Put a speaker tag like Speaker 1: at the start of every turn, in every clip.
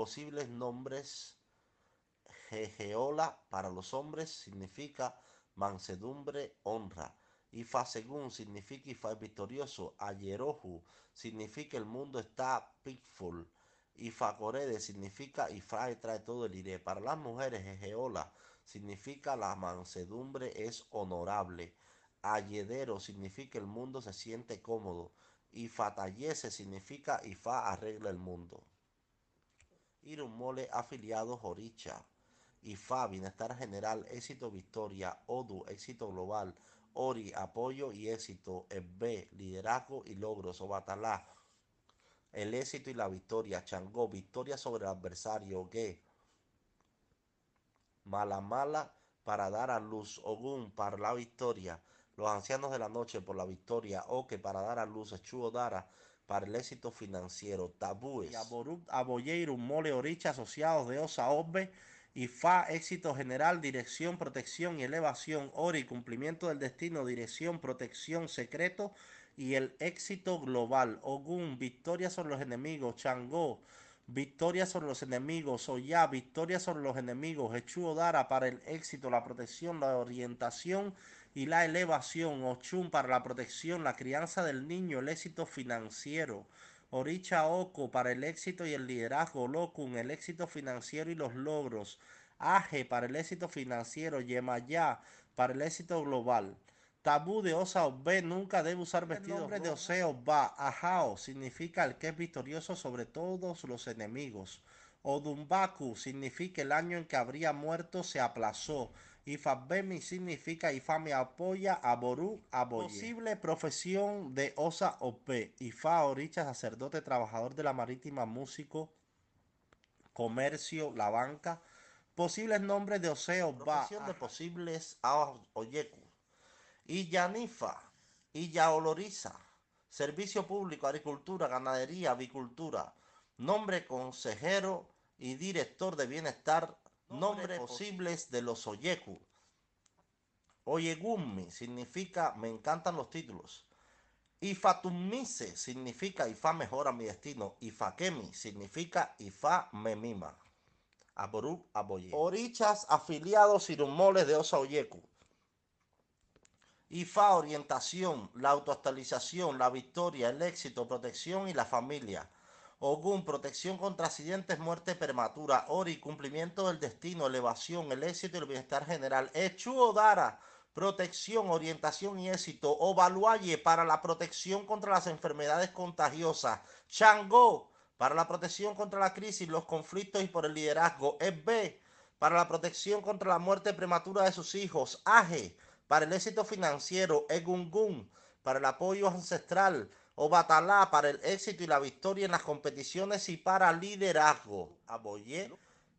Speaker 1: Posibles nombres. Jejeola para los hombres significa mansedumbre, honra. Ifa según significa Ifa victorioso. Ayerohu significa el mundo está peaceful. Ifa corede significa Ifa trae todo el iré. Para las mujeres, Jejeola significa la mansedumbre es honorable. Ayedero significa el mundo se siente cómodo. Ifatayese significa Ifa arregla el mundo. Irumole afiliado Joricha. IFA, bienestar general, éxito, victoria, ODU, éxito global, ORI, apoyo y éxito, B, liderazgo y logros, Obatalá, el éxito y la victoria, Changó, victoria sobre el adversario, G, Mala Mala para dar a luz, Ogun para la victoria, los ancianos de la noche por la victoria, Oke para dar a luz, Echuo Dara para el éxito financiero, Tabúes, Aboyeiro, Mole, Oricha, asociados de Osa, Obe, IFA, éxito general, dirección, protección y elevación, Ori, cumplimiento del destino, dirección, protección, secreto y el éxito global, Ogun, victoria sobre los enemigos, Changó, victoria sobre los enemigos, Oya, victoria sobre los enemigos, Echu Dara para el éxito, la protección, la orientación y la elevación, Ochun para la protección, la crianza del niño, el éxito financiero, Oricha Oko para el éxito y el liderazgo, Lokun, el éxito financiero y los logros, Aje para el éxito financiero, Yemayá para el éxito global. Tabú de Osa B nunca debe usar vestido. El nombre de Oseo Ba, Ajao, significa el que es victorioso sobre todos los enemigos. Odumbaku significa el año en que habría muerto se aplazó. Ifabemi significa Ifa me apoya, Aboru, Aboye. Posible profesión de Osa P. Ifa Oricha, sacerdote, trabajador de la marítima, músico, comercio, la banca. Posibles nombres de Oseo Ba. De posibles Oyeku. Iyanifa, Oloriza. Servicio público, agricultura, ganadería, avicultura. Nombre consejero y director de bienestar nombres posibles de los Oyeku. Oyegumi significa me encantan los títulos. Ifatumise significa Ifa mejora mi destino. Ifakemi significa Ifa me mima. Aboru Aboye. Orichas afiliados y rumores de Osa Oyeku. Ifa orientación, la autoactualización, la victoria, el éxito, protección y la familia. Ogun, protección contra accidentes, muerte prematura. Ori, cumplimiento del destino, elevación, el éxito y el bienestar general. Echu Odara, protección, orientación y éxito. Ovaluaye, para la protección contra las enfermedades contagiosas. Chango, para la protección contra la crisis, los conflictos y por el liderazgo. EB, para la protección contra la muerte prematura de sus hijos. Aje, para el éxito financiero. Egungun, para el apoyo ancestral o Batalá para el éxito y la victoria en las competiciones y para liderazgo. Aboyé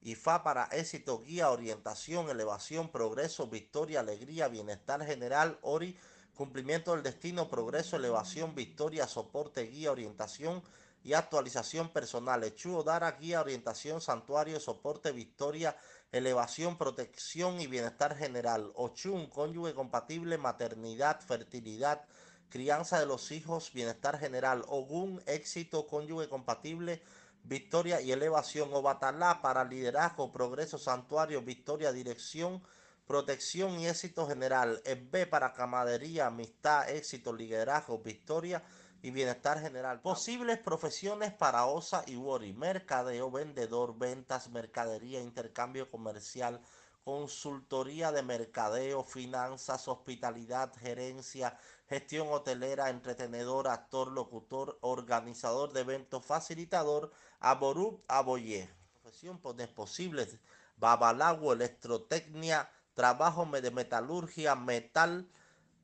Speaker 1: y Fa para éxito, guía, orientación, elevación, progreso, victoria, alegría, bienestar general, Ori, cumplimiento del destino, progreso, elevación, victoria, soporte, guía, orientación y actualización personal. Echuo, Dara, guía, orientación, santuario, soporte, victoria, elevación, protección y bienestar general. Ochun, cónyuge compatible, maternidad, fertilidad, crianza de los hijos, bienestar general, Ogun, éxito, cónyuge compatible, victoria y elevación, Obatalá para liderazgo, progreso, santuario, victoria, dirección, protección y éxito general, B para camadería, amistad, éxito, liderazgo, victoria y bienestar general. Posibles profesiones para OSA y WORI, mercadeo, vendedor, ventas, mercadería, intercambio comercial, consultoría de mercadeo, finanzas, hospitalidad, gerencia, gestión hotelera, entretenedor, actor, locutor, organizador de eventos, facilitador, aború, aboyé. Profesión posibles, babalago, electrotecnia, trabajo de metalurgia, metal,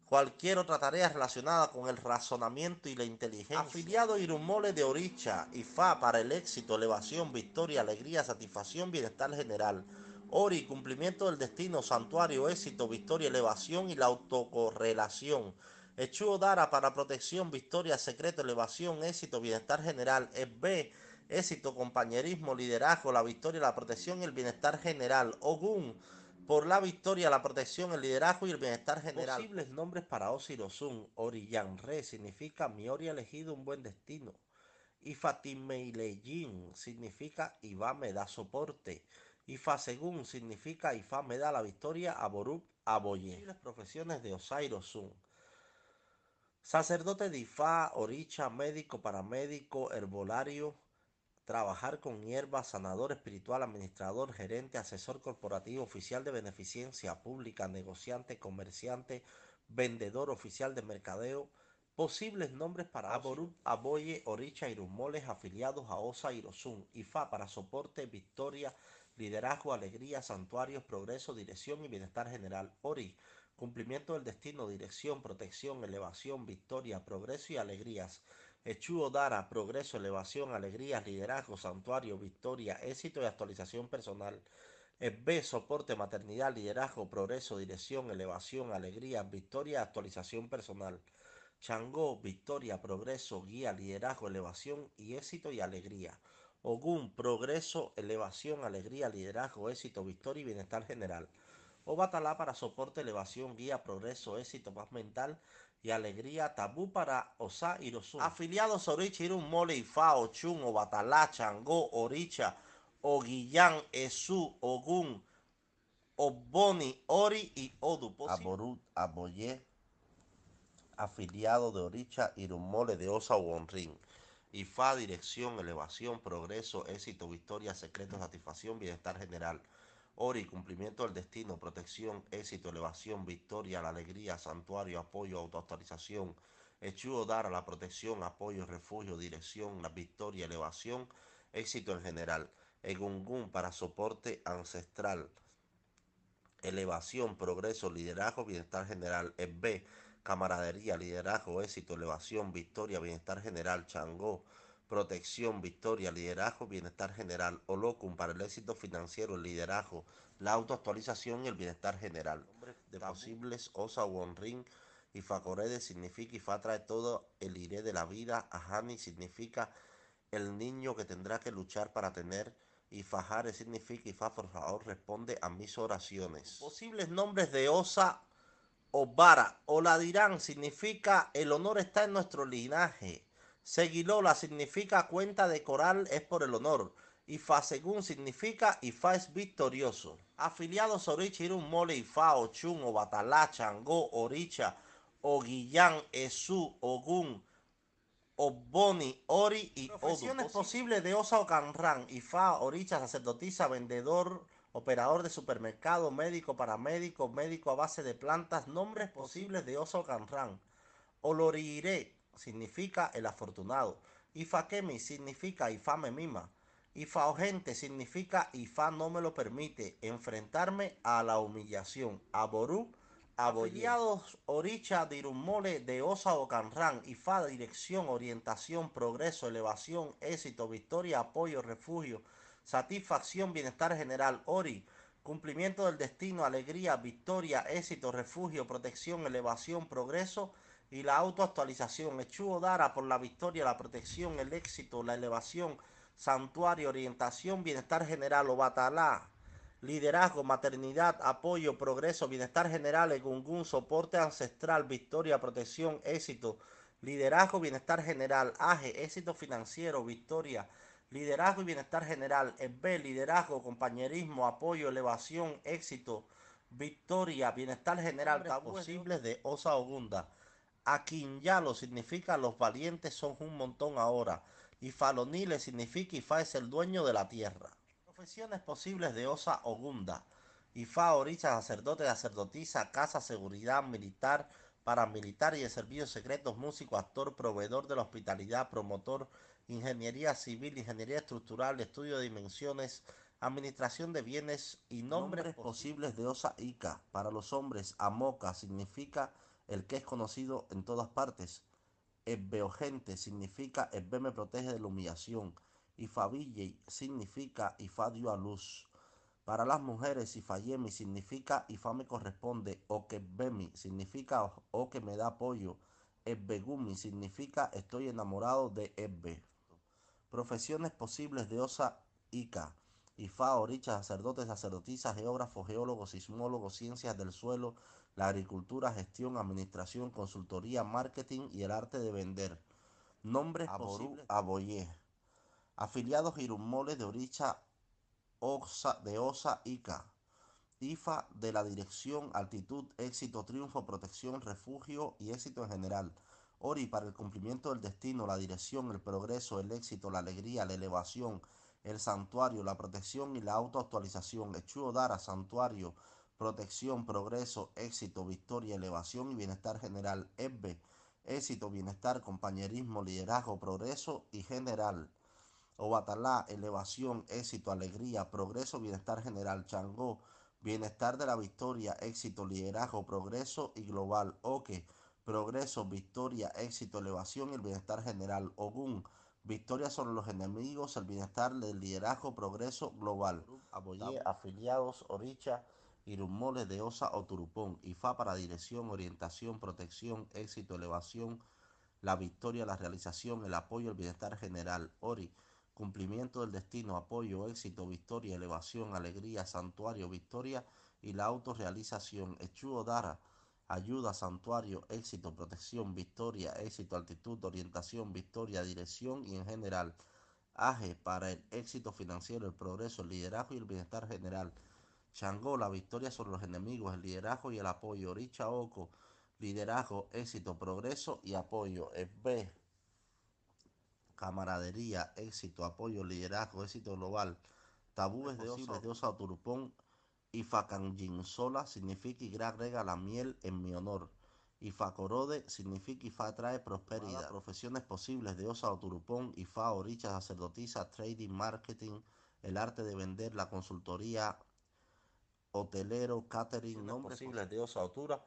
Speaker 1: cualquier otra tarea relacionada con el razonamiento y la inteligencia. Afiliado Irumole de Oricha, IFA para el éxito, elevación, victoria, alegría, satisfacción, bienestar general. Ori, cumplimiento del destino, santuario, éxito, victoria, elevación y la autocorrelación. Echuo Dara para protección, victoria, secreto, elevación, éxito, bienestar general. B, éxito, compañerismo, liderazgo, la victoria, la protección y el bienestar general. Ogun, por la victoria, la protección, el liderazgo y el bienestar general. Posibles nombres para Osirosun. Oriyan Re significa mi Ori elegido un buen destino. Ifatimeilejin significa Ifa me da soporte. Ifa según significa Ifa me da la victoria a Borub Aboye. Las profesiones de Osairo Sun. Sacerdote de Ifá, oricha, médico, paramédico, herbolario, trabajar con hierbas, sanador espiritual, administrador, gerente, asesor corporativo, oficial de beneficencia pública, negociante, comerciante, vendedor, oficial de mercadeo, posibles nombres para Aborub, Aboye, Oricha y Rumoles afiliados a OSA y Rosun, IFA para soporte, victoria, liderazgo, alegría, santuarios, progreso, dirección y bienestar general, ORI, cumplimiento del destino, dirección, protección, elevación, victoria, progreso y alegrías. Echuo Dara, progreso, elevación, alegrías, liderazgo, santuario, victoria, éxito y actualización personal. B, soporte, maternidad, liderazgo, progreso, dirección, elevación, alegrías, victoria, actualización personal. Changó, victoria, progreso, guía, liderazgo, elevación y éxito y alegría. Ogún, progreso, elevación, alegría, liderazgo, éxito, victoria y bienestar general o Batalá para soporte, elevación, guía, progreso, éxito, paz mental y alegría, tabú para Osa y Rosun. Afiliados Oricha, Irun, Mole, Ifa, Ochun, o Batalá, Changó, Oricha, Oguillán, Esú, Ogún, Oboni, Ori y Odu. Aborut, Aboye, afiliado de Oricha, Mole de Osa, Wonrin. Ifa, dirección, elevación, progreso, éxito, victoria, secreto, satisfacción, bienestar general. Ori, cumplimiento del destino, protección, éxito, elevación, victoria, la alegría, santuario, apoyo, autoactualización. Echuo dar la protección, apoyo, refugio, dirección, la victoria, elevación, éxito en general. Egungun para soporte ancestral. Elevación, progreso, liderazgo, bienestar general. B, camaradería, liderazgo, éxito, elevación, victoria, bienestar general. Changó protección, victoria, liderazgo, bienestar general, o locum para el éxito financiero, el liderazgo, la autoactualización y el bienestar general. De posibles, Osa Wonrin y Facorede significa y Fa trae todo el iré de la vida, Ahani significa el niño que tendrá que luchar para tener. Y Fajare significa y Fa por favor responde a mis oraciones. Posibles nombres de Osa o Vara o la dirán significa el honor está en nuestro linaje Seguilola significa cuenta de coral es por el honor. Y fa según significa fa es victorioso. Afiliados Oricha, Irun, Mole, Ifa, Ochun, Obatalá, Changó, Oricha, Oguillán, Esú, Ogún, Oboni, Ori y Profesiones posibles de Osa Ocanran, Ifa, Oricha, sacerdotisa, vendedor, operador de supermercado, médico, paramédico, médico a base de plantas, nombres posibles de Osa Ocanran. Oloriré, significa el afortunado. Ifakemi significa Ifame mima. Ifaogente significa Ifa no me lo permite enfrentarme a la humillación. Aboru, abollados Oricha, Dirumole, de Osa o Canran, Ifa, dirección, orientación, progreso, elevación, éxito, victoria, apoyo, refugio, satisfacción, bienestar general. Ori, cumplimiento del destino, alegría, victoria, éxito, refugio, protección, elevación, progreso, y la autoactualización. Echuo Dara por la victoria, la protección, el éxito, la elevación, santuario, orientación, bienestar general, o batalá, liderazgo, maternidad, apoyo, progreso, bienestar general, egungun, soporte ancestral, victoria, protección, éxito, liderazgo, bienestar general, aje, éxito financiero, victoria, liderazgo y bienestar general, B, liderazgo, compañerismo, apoyo, elevación, éxito, victoria, bienestar general, posibles de Osa Ogunda. Aquinyalo significa los valientes son un montón ahora. Y Falonile significa Ifa es el dueño de la tierra. Profesiones posibles de Osa Ogunda. Ifa, Oricha, sacerdote, sacerdotisa, casa, seguridad, militar, paramilitar y de servicios secretos, músico, actor, proveedor de la hospitalidad, promotor, ingeniería civil, ingeniería estructural, estudio de dimensiones, administración de bienes y nombres, posibles de Osa Ica. Para los hombres, Amoca significa el que es conocido en todas partes. Ebbeogente significa Ebbe me protege de la humillación. Y significa Ifa dio a luz. Para las mujeres, Ifayemi significa Ifa me corresponde. O que Bemi significa o que me da apoyo. Ebbegumi significa estoy enamorado de Ebbe. Profesiones posibles de Osa Ica. Ifa, Oricha, sacerdotes, sacerdotisas, geógrafos, geólogos, sismólogos, ciencias del suelo, la agricultura, gestión, administración, consultoría, marketing y el arte de vender. Nombres posibles. Aboyé. Afiliados Irummoles de Oricha Osa, de Osa Ica. IFA de la Dirección Altitud, Éxito, Triunfo, Protección, Refugio y Éxito en general. Ori para el cumplimiento del destino, la dirección, el progreso, el éxito, la alegría, la elevación, el santuario, la protección y la autoactualización. Echuo Dara, santuario, protección, progreso, éxito, victoria, elevación y bienestar general. Ebbe, éxito, bienestar, compañerismo, liderazgo, progreso y general. Obatalá, elevación, éxito, alegría, progreso, bienestar general. Changó, bienestar de la victoria, éxito, liderazgo, progreso y global. Oque, progreso, victoria, éxito, elevación y el bienestar general. Ogún, victoria sobre los enemigos, el bienestar del liderazgo, progreso global. Aboyé, afiliados, Oricha, Irumole de Osa o Turupón. IFA para dirección, orientación, protección, éxito, elevación, la victoria, la realización, el apoyo, el bienestar general. Ori, cumplimiento del destino, apoyo, éxito, victoria, elevación, alegría, santuario, victoria y la autorrealización. Echuo Dara, ayuda, santuario, éxito, protección, victoria, éxito, altitud, orientación, victoria, dirección y en general. Aje para el éxito financiero, el progreso, el liderazgo y el bienestar general. Changó, la victoria sobre los enemigos, el liderazgo y el apoyo. Richa Oco, liderazgo, éxito, progreso y apoyo. B camaradería, éxito, apoyo, liderazgo, éxito global, tabúes de osa, de osa turupón, y sola significa y agrega la miel en mi honor. Y facorode significa fa trae prosperidad. Profesiones posibles de osa o turupón, fa oricha sacerdotisa, trading, marketing, el arte de vender, la consultoría, hotelero, catering, nombres posibles de osa otura,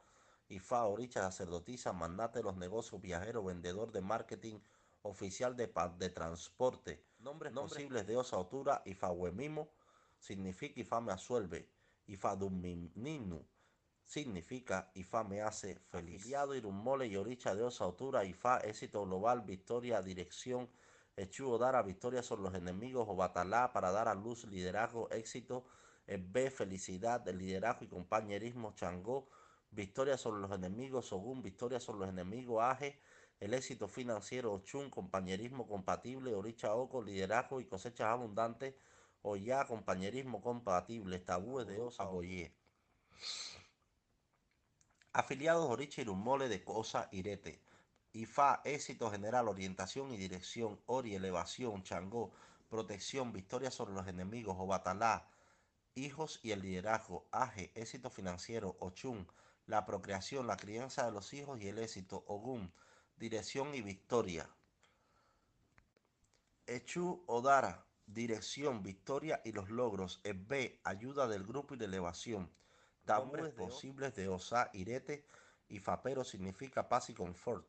Speaker 1: fa oricha sacerdotisa, mandate los negocios, viajero, vendedor de marketing, oficial de, de transporte, nombres posibles de osa otura, huemimo, significa Ifa me asuelve, Ifa ninu, significa Ifa me hace feliz. Afiliado mole y Oricha de osa otura, Ifa éxito global, victoria, dirección, Echuo dar victoria sobre los enemigos o batalá para dar a luz liderazgo, éxito, B, felicidad, liderazgo y compañerismo, Changó, victoria sobre los enemigos, Ogún, victoria sobre los enemigos, Aje, el éxito financiero, Ochun, compañerismo compatible, Oricha Oco, liderazgo y cosechas abundantes, ya compañerismo compatible, tabúes de Osa, Boyé. Afiliados Oricha Irumole de Cosa Irete. IFA, éxito general, orientación y dirección, Ori, elevación, Changó, protección, victoria sobre los enemigos, Obatalá, hijos y el liderazgo, Aje, éxito financiero, Ochun, la procreación, la crianza de los hijos y el éxito, Ogún, dirección y victoria. Echu Odara, dirección, victoria y los logros. B, ayuda del grupo y de elevación. Tabúes posibles de Osa, Irete y Fapero significa paz y confort.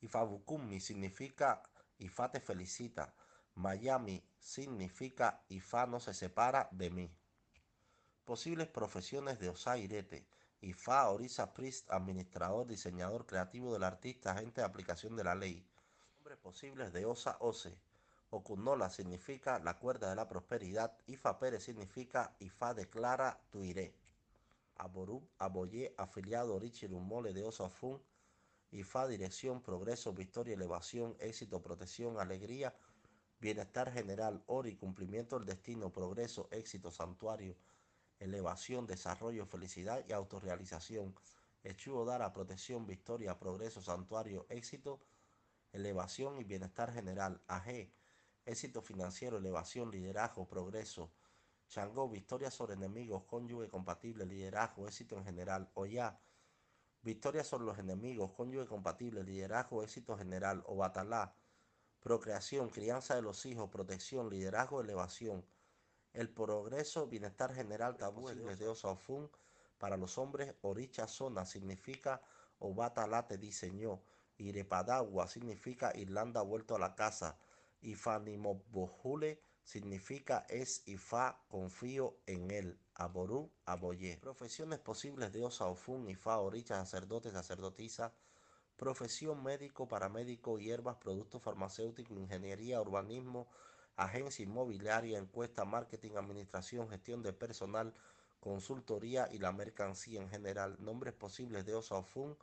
Speaker 1: Ifabukumi significa Ifa te felicita. Miami significa Ifa no se separa de mí. Posibles profesiones de Osa Irete. IFA, Orisa Priest, administrador, diseñador creativo del artista, agente de aplicación de la ley. Nombres posibles de Osa Ose. Okunola significa la cuerda de la prosperidad. Ifa Pérez significa Ifa declara tu iré. Aborub, Aboyé, afiliado Rumole de Osa Fun. Ifa dirección, progreso, victoria, elevación, éxito, protección, alegría, bienestar general, ori, cumplimiento del destino, progreso, éxito, santuario, elevación, desarrollo, felicidad y autorrealización. Echuo Dara, protección, victoria, progreso, santuario, éxito, elevación y bienestar general. AG, éxito financiero, elevación, liderazgo, progreso. Changó, victoria sobre enemigos, cónyuge compatible, liderazgo, éxito en general. Oya, victoria sobre los enemigos, cónyuge compatible, liderazgo, éxito general. Obatalá, procreación, crianza de los hijos, protección, liderazgo, elevación. El progreso, bienestar general, tabú de Osafun para los hombres, Oricha Zona significa Obata Late diseñó, Irepadagua significa Irlanda vuelto a la casa, Ifanimobohule significa es Ifa, confío en él, Aború, Aboyé. Profesiones posibles de Osaofun, Ifa, Oricha, sacerdote, sacerdotisa, profesión médico, paramédico, hierbas, productos farmacéuticos, ingeniería, urbanismo, agencia inmobiliaria, encuesta, marketing, administración, gestión de personal, consultoría y la mercancía en general. Nombres posibles de OSAFUN